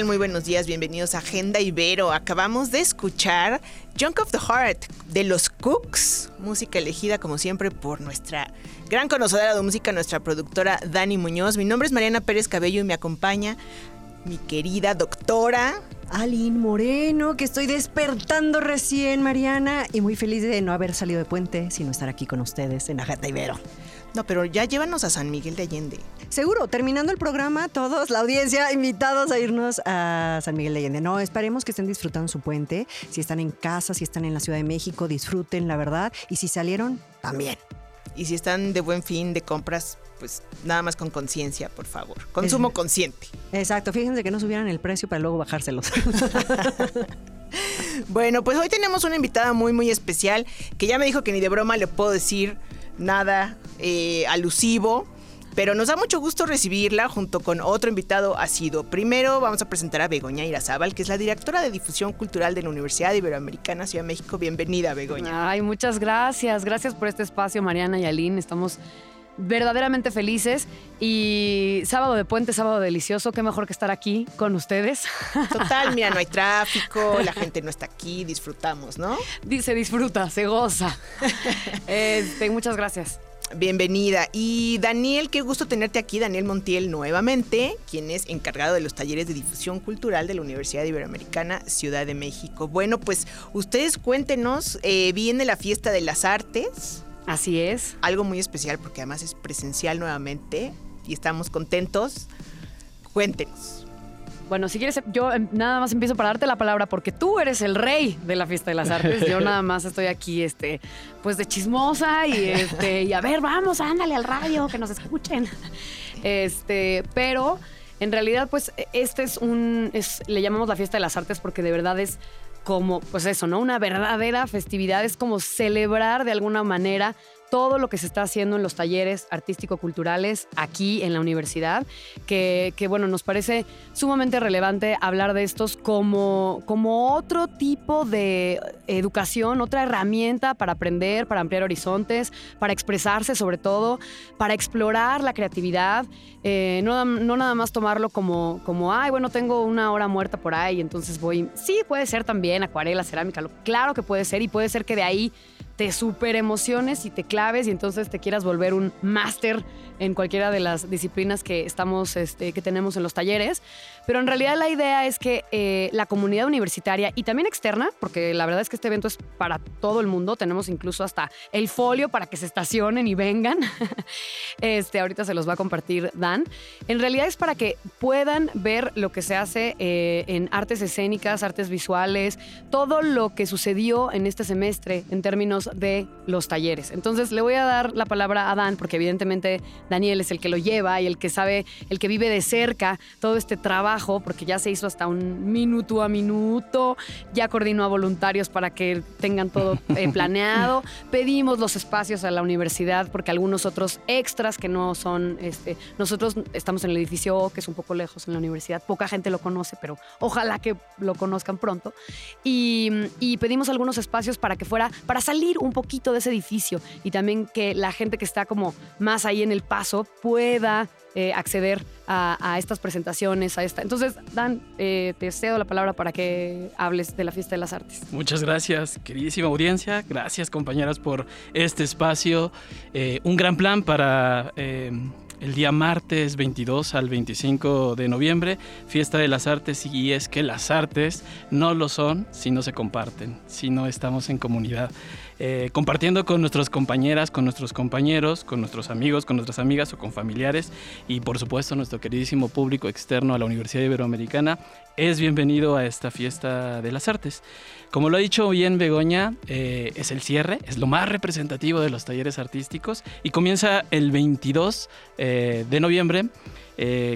Tal? Muy buenos días, bienvenidos a Agenda Ibero. Acabamos de escuchar Junk of the Heart de los Cooks, música elegida como siempre por nuestra gran conocedora de música, nuestra productora Dani Muñoz. Mi nombre es Mariana Pérez Cabello y me acompaña mi querida doctora. Aline Moreno, que estoy despertando recién, Mariana, y muy feliz de no haber salido de puente, sino estar aquí con ustedes en Agenda Ibero. No, pero ya llévanos a San Miguel de Allende. Seguro, terminando el programa, todos, la audiencia, invitados a irnos a San Miguel de Allende. No, esperemos que estén disfrutando su puente. Si están en casa, si están en la Ciudad de México, disfruten, la verdad. Y si salieron, también. Y si están de buen fin de compras, pues nada más con conciencia, por favor. Consumo consciente. Exacto, fíjense que no subieran el precio para luego bajárselos. Bueno, pues hoy tenemos una invitada muy, muy especial que ya me dijo que ni de broma le puedo decir nada eh, alusivo. Pero nos da mucho gusto recibirla junto con otro invitado asido. Primero vamos a presentar a Begoña Irazábal, que es la directora de difusión cultural de la Universidad Iberoamericana Ciudad de México. Bienvenida, Begoña. Ay, muchas gracias. Gracias por este espacio, Mariana y Aline. Estamos verdaderamente felices y sábado de puente, sábado delicioso, qué mejor que estar aquí con ustedes. Total, mira, no hay tráfico, la gente no está aquí, disfrutamos, ¿no? Se disfruta, se goza. Este, muchas gracias. Bienvenida. Y Daniel, qué gusto tenerte aquí, Daniel Montiel, nuevamente, quien es encargado de los talleres de difusión cultural de la Universidad Iberoamericana Ciudad de México. Bueno, pues ustedes cuéntenos, eh, viene la fiesta de las artes. Así es. Algo muy especial porque además es presencial nuevamente y estamos contentos. Cuéntenos. Bueno, si quieres, yo em, nada más empiezo para darte la palabra porque tú eres el rey de la fiesta de las artes. Yo nada más estoy aquí, este, pues de chismosa y este, y a ver, vamos, ándale al radio, que nos escuchen. Este, pero en realidad, pues, este es un, es, le llamamos la fiesta de las artes porque de verdad es como, pues eso, ¿no? Una verdadera festividad, es como celebrar de alguna manera todo lo que se está haciendo en los talleres artístico-culturales aquí en la universidad, que, que, bueno, nos parece sumamente relevante hablar de estos como, como otro tipo de educación, otra herramienta para aprender, para ampliar horizontes, para expresarse sobre todo, para explorar la creatividad, eh, no, no, nada más tomarlo como, como, ay, bueno, tengo una hora muerta por ahí, entonces voy, sí, puede ser también acuarela, cerámica, claro que puede ser y puede ser que de ahí te super emociones y te claves y entonces te quieras volver un máster en cualquiera de las disciplinas que estamos, este, que tenemos en los talleres. Pero en realidad la idea es que eh, la comunidad universitaria y también externa, porque la verdad es que este evento es para todo el mundo, tenemos incluso hasta el folio para que se estacionen y vengan. este, ahorita se los va a compartir Dan. En realidad es para que puedan ver lo que se hace eh, en artes escénicas, artes visuales, todo lo que sucedió en este semestre en términos de los talleres. Entonces le voy a dar la palabra a Dan, porque evidentemente Daniel es el que lo lleva y el que sabe, el que vive de cerca todo este trabajo, porque ya se hizo hasta un minuto a minuto, ya coordinó a voluntarios para que tengan todo eh, planeado, pedimos los espacios a la universidad porque algunos otros extras que no son, este, nosotros estamos en el edificio O, que es un poco lejos en la universidad, poca gente lo conoce, pero ojalá que lo conozcan pronto, y, y pedimos algunos espacios para que fuera, para salir un poquito de ese edificio y también que la gente que está como más ahí en el paso pueda eh, acceder a, estas presentaciones, a esta. Entonces, Dan, eh, te cedo la palabra para que hables de la Fiesta de las Artes. Muchas gracias, queridísima audiencia. Gracias, compañeras, por este espacio. Eh, un gran plan para el día martes 22 al 25 de noviembre, Fiesta de las Artes, y es que las artes no lo son si no se comparten, si no estamos en comunidad. Eh, compartiendo con nuestras compañeras, con nuestros compañeros, con nuestros amigos, con nuestras amigas o con familiares y por supuesto nuestro queridísimo público externo a la Universidad Iberoamericana es bienvenido a esta fiesta de las artes. Como lo ha dicho bien Begoña, eh, es el cierre, es lo más representativo de los talleres artísticos y comienza el 22 eh, de noviembre.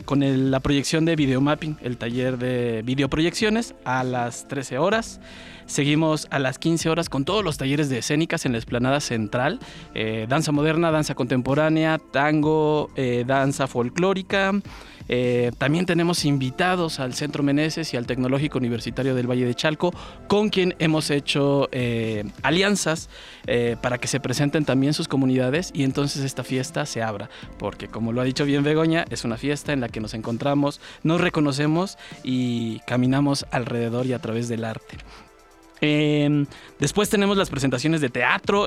Con la proyección de videomapping, el taller de videoproyecciones a las 13 horas. Seguimos a las 15 horas con todos los talleres de escénicas en la explanada central. Eh, danza moderna, danza contemporánea, tango, eh, danza folclórica. Eh, también tenemos invitados al Centro Meneses y al Tecnológico Universitario del Valle de Chalco, con quien hemos hecho alianzas para que se presenten también sus comunidades y entonces esta fiesta se abra, porque como lo ha dicho bien Begoña, es una fiesta en la que nos encontramos, nos reconocemos y caminamos alrededor y a través del arte. Em, después tenemos las presentaciones de teatro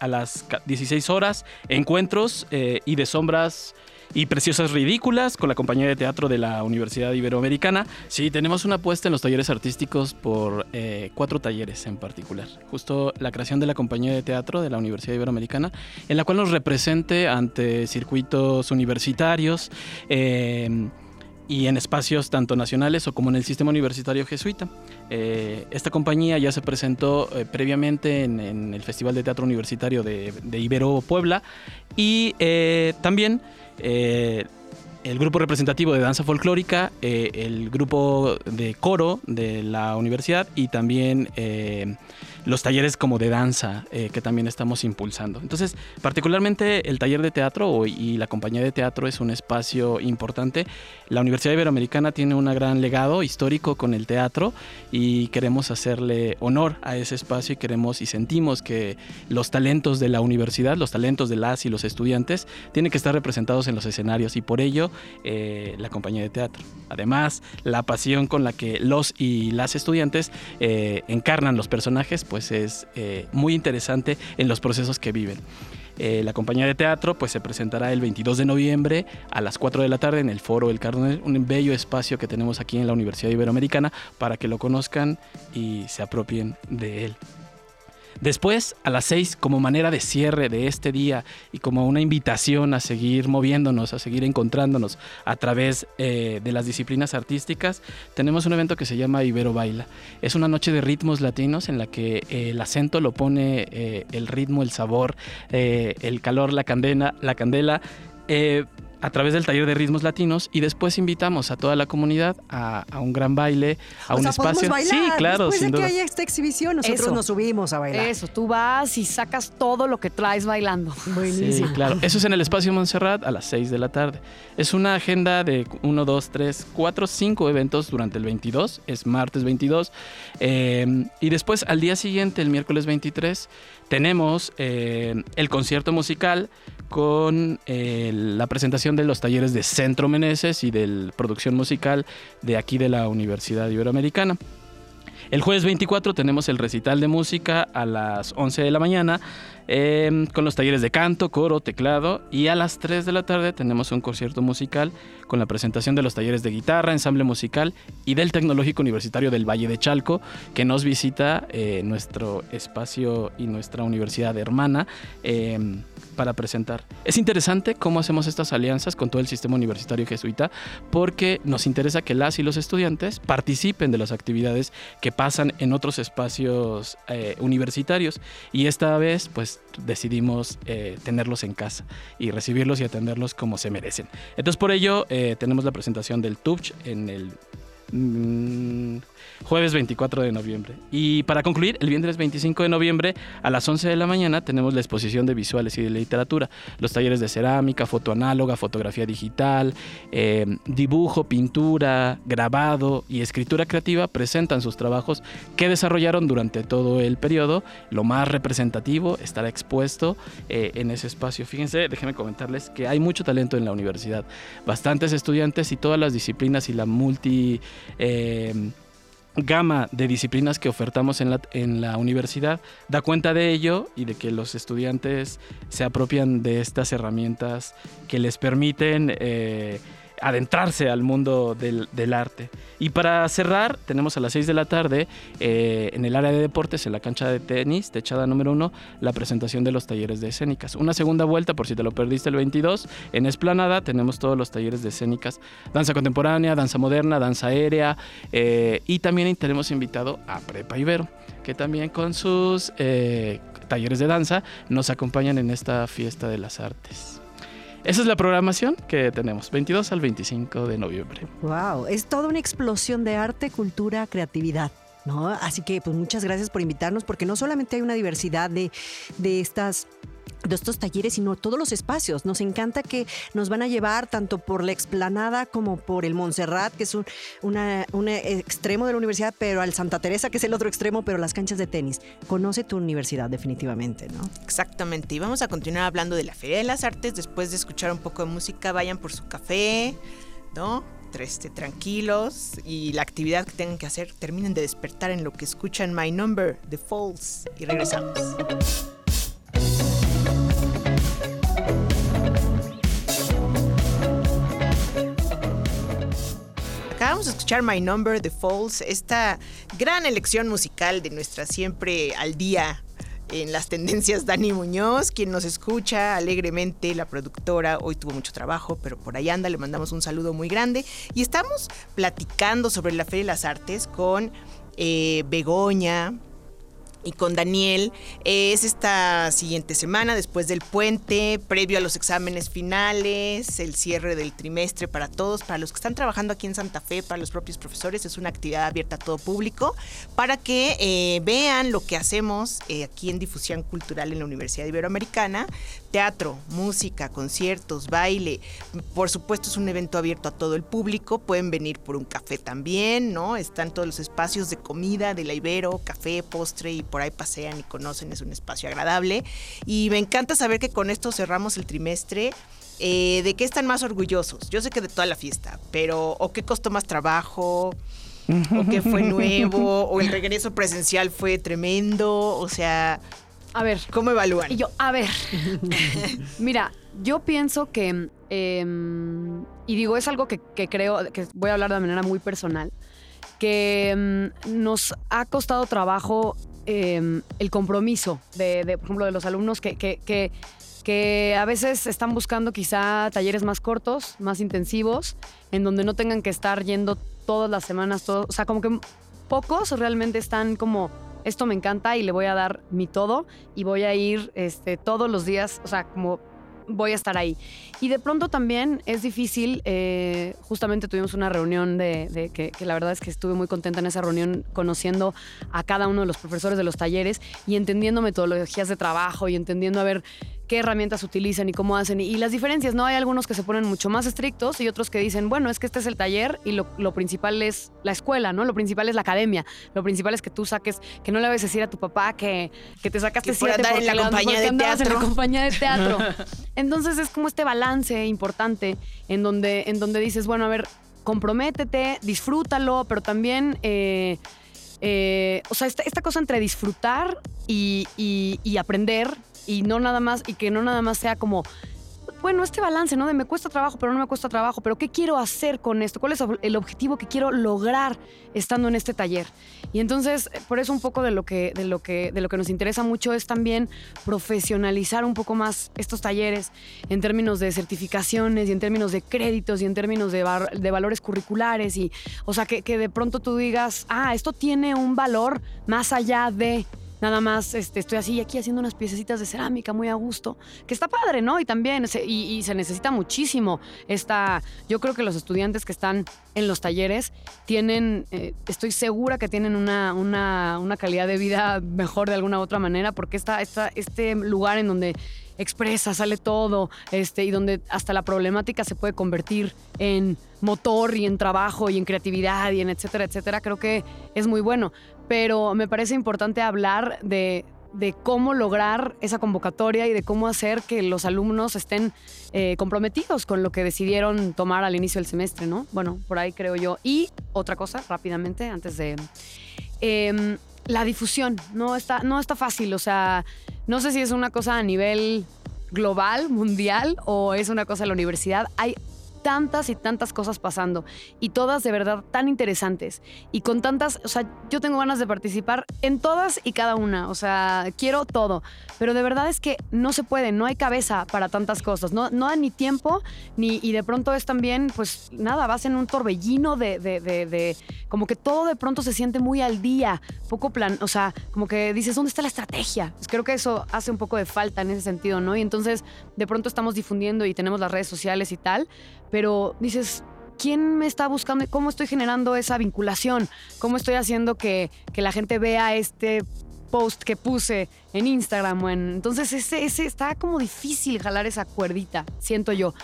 a las 16 horas, encuentros eh, y de sombras y preciosas ridículas con la compañía de teatro de la Universidad Iberoamericana. Sí, tenemos una apuesta en los talleres artísticos por eh, cuatro talleres en particular. Justo la creación de la compañía de teatro de la Universidad Iberoamericana, en la cual nos represente ante circuitos universitarios. Em, y en espacios tanto nacionales o como en el sistema universitario jesuita. Eh, esta compañía ya se presentó eh, previamente en, el Festival de Teatro Universitario de, Ibero Puebla y eh, también el grupo representativo de danza folclórica, el grupo de coro de la universidad y también los talleres como de danza eh, que también estamos impulsando. Entonces, particularmente el taller de teatro y la compañía de teatro es un espacio importante. La Universidad Iberoamericana tiene un gran legado histórico con el teatro y queremos hacerle honor a ese espacio y queremos y sentimos que los talentos de la universidad, los talentos de las y los estudiantes, tienen que estar representados en los escenarios y por ello eh, la compañía de teatro. Además, la pasión con la que los y las estudiantes eh, encarnan los personajes, pues pues es eh, muy interesante en los procesos que viven. Eh, la compañía de teatro pues se presentará el 22 de noviembre a las 4 de la tarde en el Foro El Cardinal, un bello espacio que tenemos aquí en la Universidad Iberoamericana para que lo conozcan y se apropien de él. Después, a las seis, como manera de cierre de este día y como una invitación a seguir moviéndonos, a seguir encontrándonos a través eh, de las disciplinas artísticas, tenemos un evento que se llama Ibero Baila. Es una noche de ritmos latinos en la que eh, el acento lo pone eh, el ritmo, el sabor, el calor, la candela, la candela a través del taller de ritmos latinos y después invitamos a toda la comunidad a, un gran baile, a un espacio. Bailar, sí, claro, después de que haya esta exhibición, nosotros nos subimos a bailar. Eso, tú vas y sacas todo lo que traes bailando. Buenísimo. Sí, claro. Eso es en el espacio Montserrat a las 6 de la tarde. Es una agenda de 1, 2, 3, 4, 5 eventos durante el 22, es martes 22. Eh, y después al día siguiente, el miércoles 23, tenemos eh, el concierto musical con eh, la presentación de los talleres de Centro Meneses y de producción musical de aquí de la Universidad Iberoamericana. El jueves 24 tenemos el recital de música a las 11 de la mañana Em, con los talleres de canto, coro, teclado y a las 3 de la tarde tenemos un concierto musical con la presentación de los talleres de guitarra, ensamble musical y del Tecnológico Universitario del Valle de Chalco que nos visita eh, nuestro espacio y nuestra universidad hermana em, para presentar. Es interesante cómo hacemos estas alianzas con todo el sistema universitario jesuita porque nos interesa que las y los estudiantes participen de las actividades que pasan en otros espacios eh, universitarios y esta vez pues decidimos eh, tenerlos en casa y recibirlos y atenderlos como se merecen. Entonces por ello eh, tenemos la presentación del TUPCH en el mm, jueves 24 de noviembre. Y para concluir, el viernes 25 de noviembre a las 11 de la mañana tenemos la exposición de visuales y de literatura, los talleres de cerámica, foto análoga, fotografía digital, eh, dibujo, pintura, grabado y escritura creativa presentan sus trabajos que desarrollaron durante todo el periodo. Lo más representativo estará expuesto eh, en ese espacio. Fíjense, déjenme comentarles que hay mucho talento en la universidad, bastantes estudiantes y todas las disciplinas y la multi... Eh, gama de disciplinas que ofertamos en la, universidad da cuenta de ello y de que los estudiantes se apropian de estas herramientas que les permiten eh, adentrarse al mundo del, arte. Y para cerrar, tenemos a las 6 de la tarde eh, en el área de deportes, en la cancha de tenis, techada número 1, la presentación de los talleres de escénicas. Una segunda vuelta, por si te lo perdiste el 22, en Esplanada tenemos todos los talleres de escénicas, danza contemporánea, danza moderna, danza aérea, eh, y también tenemos invitado a Prepa Ibero, que también con sus eh, talleres de danza nos acompañan en esta fiesta de las artes. Esa es la programación que tenemos, 22 al 25 de noviembre. Wow, es toda una explosión de arte, cultura, creatividad. ¿No? Así que pues muchas gracias por invitarnos porque no solamente hay una diversidad de, de estas de estos talleres, sino todos los espacios. Nos encanta que nos van a llevar tanto por la explanada como por el Montserrat, que es un, un extremo de la universidad, pero al Santa Teresa, que es el otro extremo, pero las canchas de tenis. Conoce tu universidad definitivamente, ¿no? Exactamente. Y vamos a continuar hablando de la Feria de las Artes. Después de escuchar un poco de música, vayan por su café, ¿no? Este, tranquilos y la actividad que tengan que hacer, terminen de despertar en lo que escuchan My Number, The Falls, y regresamos. Acabamos de escuchar My Number, The Falls, esta gran elección musical de nuestra siempre al día en las tendencias Dani Muñoz, quien nos escucha alegremente, la productora, hoy tuvo mucho trabajo, pero por ahí anda, le mandamos un saludo muy grande. Y estamos platicando sobre la Feria de las Artes con eh, Begoña, y con Daniel es esta siguiente semana, después del puente, previo a los exámenes finales, el cierre del trimestre para todos, para los que están trabajando aquí en Santa Fe, para los propios profesores, es una actividad abierta a todo público, para que eh, vean lo que hacemos eh, aquí en Difusión Cultural en la Universidad Iberoamericana, teatro, música, conciertos, baile, por supuesto es un evento abierto a todo el público, pueden venir por un café también, ¿no? Están todos los espacios de comida de la Ibero, café, postre y por ahí pasean y conocen, es un espacio agradable. Y me encanta saber que con esto cerramos el trimestre. Eh, ¿De qué están más orgullosos? Yo sé que de toda la fiesta, pero ¿o qué costó más trabajo? ¿O qué fue nuevo? ¿O el regreso presencial fue tremendo? O sea, a ver. ¿Cómo evalúan? Y yo, a ver. Mira, yo pienso que, em, y digo, es algo que, creo, que voy a hablar de manera muy personal, que em, nos ha costado trabajo em, el compromiso de, por ejemplo, de los alumnos que, que, que a veces están buscando quizá talleres más cortos, más intensivos, en donde no tengan que estar yendo todas las semanas, todo, o sea, como que pocos realmente están como esto me encanta y le voy a dar mi todo y voy a ir este, todos los días, o sea, como voy a estar ahí. Y de pronto también es difícil, eh, justamente tuvimos una reunión de, que, que, la verdad es que estuve muy contenta en esa reunión conociendo a cada uno de los profesores de los talleres y entendiendo metodologías de trabajo y entendiendo a ver qué herramientas utilizan y cómo hacen. Y, las diferencias, ¿no? Hay algunos que se ponen mucho más estrictos y otros que dicen, bueno, es que este es el taller y lo, principal es la escuela, ¿no? Lo principal es la academia. Lo principal es que tú saques, que no le vayas a decir a tu papá que, que te sacaste siete porque en la compañía de teatro. en la compañía de teatro. Entonces es como este balance importante en donde, en donde dices, bueno, a ver, comprométete, disfrútalo, pero también... Eh, eh, o sea, esta, cosa entre disfrutar y, y aprender y no nada más, y que no nada más sea como, bueno, este balance, ¿no? De me cuesta trabajo, pero no me cuesta trabajo, pero ¿qué quiero hacer con esto? ¿Cuál es el objetivo que quiero lograr estando en este taller? Y entonces, por eso un poco de lo que, de lo que, de lo que nos interesa mucho es también profesionalizar un poco más estos talleres en términos de certificaciones y en términos de créditos y en términos de, de valores curriculares y, o sea, que, que de pronto tú digas, ah, esto tiene un valor más allá de nada más este, estoy así aquí haciendo unas piececitas de cerámica muy a gusto, que está padre, ¿no? Y también, se, y, se necesita muchísimo esta, yo creo que los estudiantes que están en los talleres tienen, eh, estoy segura que tienen una, una, calidad de vida mejor de alguna u otra manera, porque está este lugar en donde expresa, sale todo, este, y donde hasta la problemática se puede convertir en motor y en trabajo y en creatividad y en etcétera, etcétera, creo que es muy bueno pero me parece importante hablar de, cómo lograr esa convocatoria y de cómo hacer que los alumnos estén eh, comprometidos con lo que decidieron tomar al inicio del semestre, ¿no? Bueno, por ahí creo yo. Y otra cosa, rápidamente, antes de... Em, la difusión, no está, no está fácil, o sea, no sé si es una cosa a nivel global, mundial, o es una cosa de la universidad. Hay tantas y tantas cosas pasando y todas de verdad tan interesantes y con tantas, o sea, yo tengo ganas de participar en todas y cada una, o sea, quiero todo, pero de verdad es que no se puede, no hay cabeza para tantas cosas, no, no hay ni tiempo ni, y de pronto es también, pues nada, vas en un torbellino de, de, de, de como que todo de pronto se siente muy al día, poco plan, o sea, como que dices, ¿dónde está la estrategia? Pues creo que eso hace un poco de falta en ese sentido, ¿no? Y entonces de pronto estamos difundiendo y tenemos las redes sociales y tal, pero dices, ¿quién me está buscando? ¿Cómo estoy generando esa vinculación? ¿Cómo estoy haciendo que, que la gente vea este post que puse en Instagram? O en... Entonces ese, ese está como difícil jalar esa cuerdita, siento yo.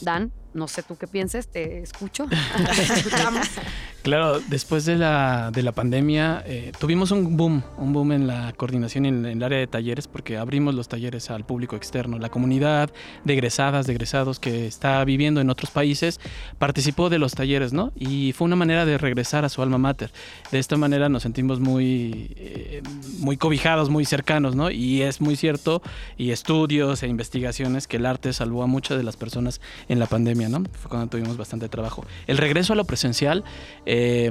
Dan, no sé tú qué pienses, te escucho. Claro, después de la, de la pandemia eh, tuvimos un boom, un boom en la coordinación en, en el área de talleres porque abrimos los talleres al público externo. La comunidad de egresadas, de egresados que está viviendo en otros países participó de los talleres, ¿no? Y fue una manera de regresar a su alma mater. De esta manera nos sentimos muy, eh, muy cobijados, muy cercanos, ¿no? Y es muy cierto, y estudios e investigaciones, que el arte salvó a muchas de las personas en la pandemia, ¿no? Fue cuando tuvimos bastante trabajo. El regreso a lo presencial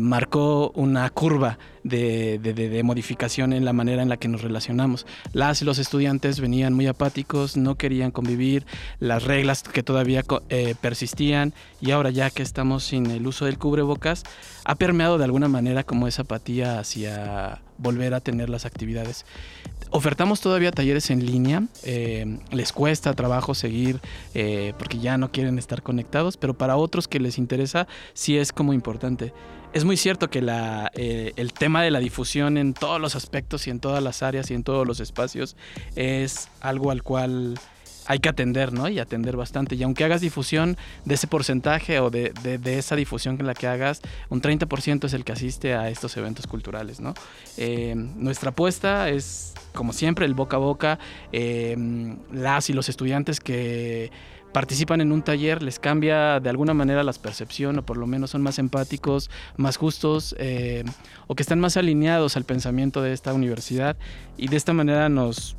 marcó una curva de, de- de- de modificación en la manera en la que nos relacionamos. Las y los estudiantes venían muy apáticos, no querían convivir, las reglas que todavía eh, persistían y ahora ya que estamos sin el uso del cubrebocas, ha permeado de alguna manera como esa apatía hacia volver a tener las actividades. Ofertamos todavía talleres en línea, eh, les cuesta trabajo seguir eh, porque ya no quieren estar conectados, pero para otros que les interesa sí es como importante. Es muy cierto que eh, el tema de la difusión en todos los aspectos y en todas las áreas y en todos los espacios es algo al cual hay que atender, ¿no? Y atender bastante. Y aunque hagas difusión de ese porcentaje o de esa difusión en la que hagas, un 30% es el que asiste a estos eventos culturales, ¿no? Eh, nuestra apuesta es, como siempre, el boca a boca. eh, las y los estudiantes que participan en un taller les cambia de alguna manera la percepción o por lo menos son más empáticos, más justos eh, o que están más alineados al pensamiento de esta universidad y de esta manera nos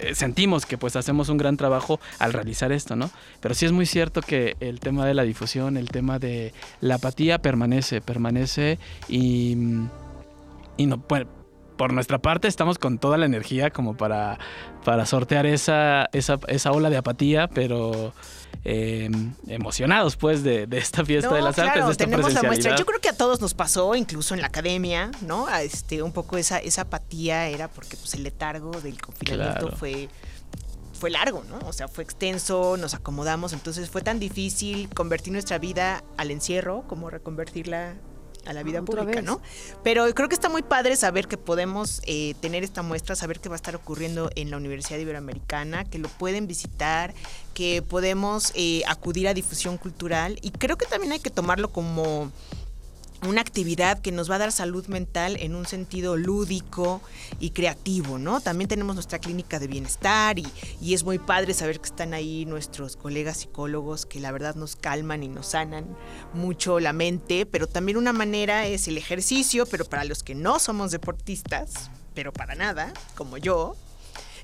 eh, sentimos que pues hacemos un gran trabajo al realizar esto, ¿no? Pero sí es muy cierto que el tema de la difusión, el tema de la apatía permanece, permanece y, y no por nuestra parte estamos con toda la energía como para, para sortear esa, esa, esa ola de apatía, pero eh, emocionados pues de, de esta fiesta de las claro, artes, de esta tenemos la muestra. Yo creo que a todos nos pasó, incluso en la academia, ¿no? A Este, un poco esa, esa apatía era porque pues, el letargo del confinamiento Claro. fue fue largo, ¿no? O sea, fue extenso, nos acomodamos, entonces fue tan difícil convertir nuestra vida al encierro como reconvertirla a la vida Otra pública. ¿no? Pero creo que está muy padre saber que podemos eh, tener esta muestra, saber qué va a estar ocurriendo en la Universidad Iberoamericana, que lo pueden visitar, que podemos eh, acudir a difusión cultural y creo que también hay que tomarlo como una actividad que nos va a dar salud mental en un sentido lúdico y creativo, ¿no? También tenemos nuestra clínica de bienestar y, es muy padre saber que están ahí nuestros colegas psicólogos que la verdad nos calman y nos sanan mucho la mente, pero también una manera es el ejercicio, pero para los que no somos deportistas, pero para nada, como yo,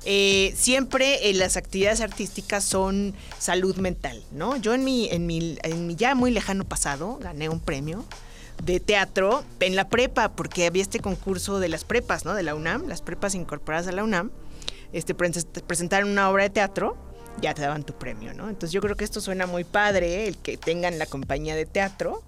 eh, siempre eh, las actividades artísticas son salud mental, ¿no? Yo en mi, en mi ya muy lejano pasado gané un premio de teatro en la prepa, porque había este concurso de las prepas, ¿no? De la UNAM, las prepas incorporadas a la UNAM, este, pres- presentaron una obra de teatro, ya te daban tu premio, ¿no? Entonces yo creo que esto suena muy padre, el que tengan la compañía de teatro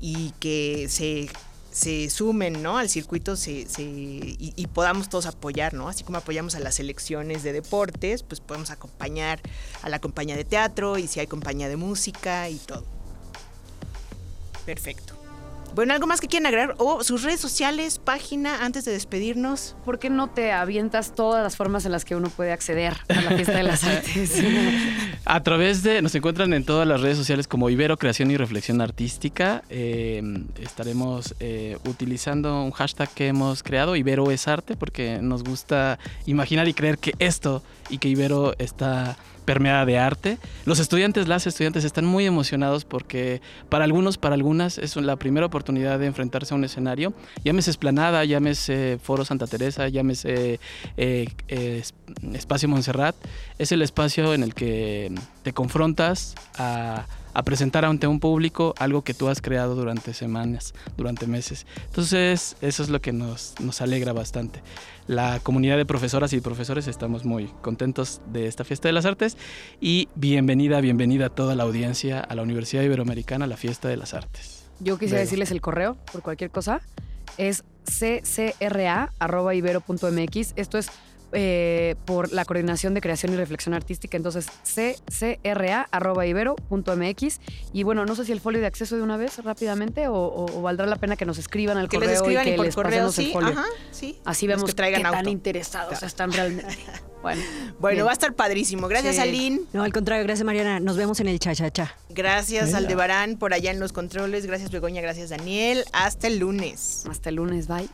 y que se, se sumen, ¿no? Al circuito se- y, y podamos todos apoyar, ¿no? Así como apoyamos a las selecciones de deportes, pues podemos acompañar a la compañía de teatro y si hay compañía de música y todo. Perfecto. Bueno, ¿algo más que quieran agregar? O sus redes sociales, página, antes de despedirnos. ¿Por qué no te avientas todas las formas en las que uno puede acceder a la fiesta de las artes? A través de, nos encuentran en todas las redes sociales como Ibero Creación y Reflexión Artística. Eh, estaremos eh, utilizando un hashtag que hemos creado, Ibero es arte, porque nos gusta imaginar y creer que esto y que Ibero está permeada de arte. Los estudiantes, las estudiantes están muy emocionados porque para algunos, para algunas es la primera oportunidad de enfrentarse a un escenario. Llámese Esplanada, llámese Foro Santa Teresa, llámese eh, eh, Espacio Montserrat. Es el espacio en el que te confrontas a, a presentar ante un público algo que tú has creado durante semanas, durante meses. Entonces, eso es lo que nos, nos alegra bastante. La comunidad de profesoras y profesores estamos muy contentos de esta fiesta de las artes y bienvenida, bienvenida a toda la audiencia a la Universidad Iberoamericana, a la fiesta de las artes. Yo quisiera decirles el correo por cualquier cosa. Es ccra.ibero.mx. Esto es eh, por la Coordinación de Creación y Reflexión Artística. Entonces, ccra.ibero.mx. Y bueno, no sé si el folio de acceso de una vez rápidamente o, o- o valdrá la pena que nos escriban al Que correo les escriban y y, que por les correo, pasemos el sí. folio. Ajá, sí. Así vemos que traigan qué tan interesados están realmente. Bueno, Bueno, bien. va a estar padrísimo. Gracias, Sí. Aline. No, al contrario, gracias Mariana. Nos vemos en el cha-cha-cha. Gracias. Aldebarán, por allá en los controles. Gracias, Begoña. Gracias, Daniel. Hasta el lunes. hasta el lunes, bye.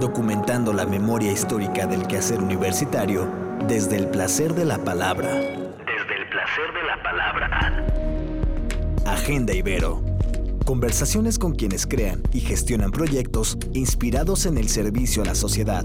Documentando la memoria histórica del quehacer universitario desde el placer de la palabra. Desde el placer de la palabra. Agenda Ibero. Conversaciones con quienes crean y gestionan proyectos inspirados en el servicio a la sociedad.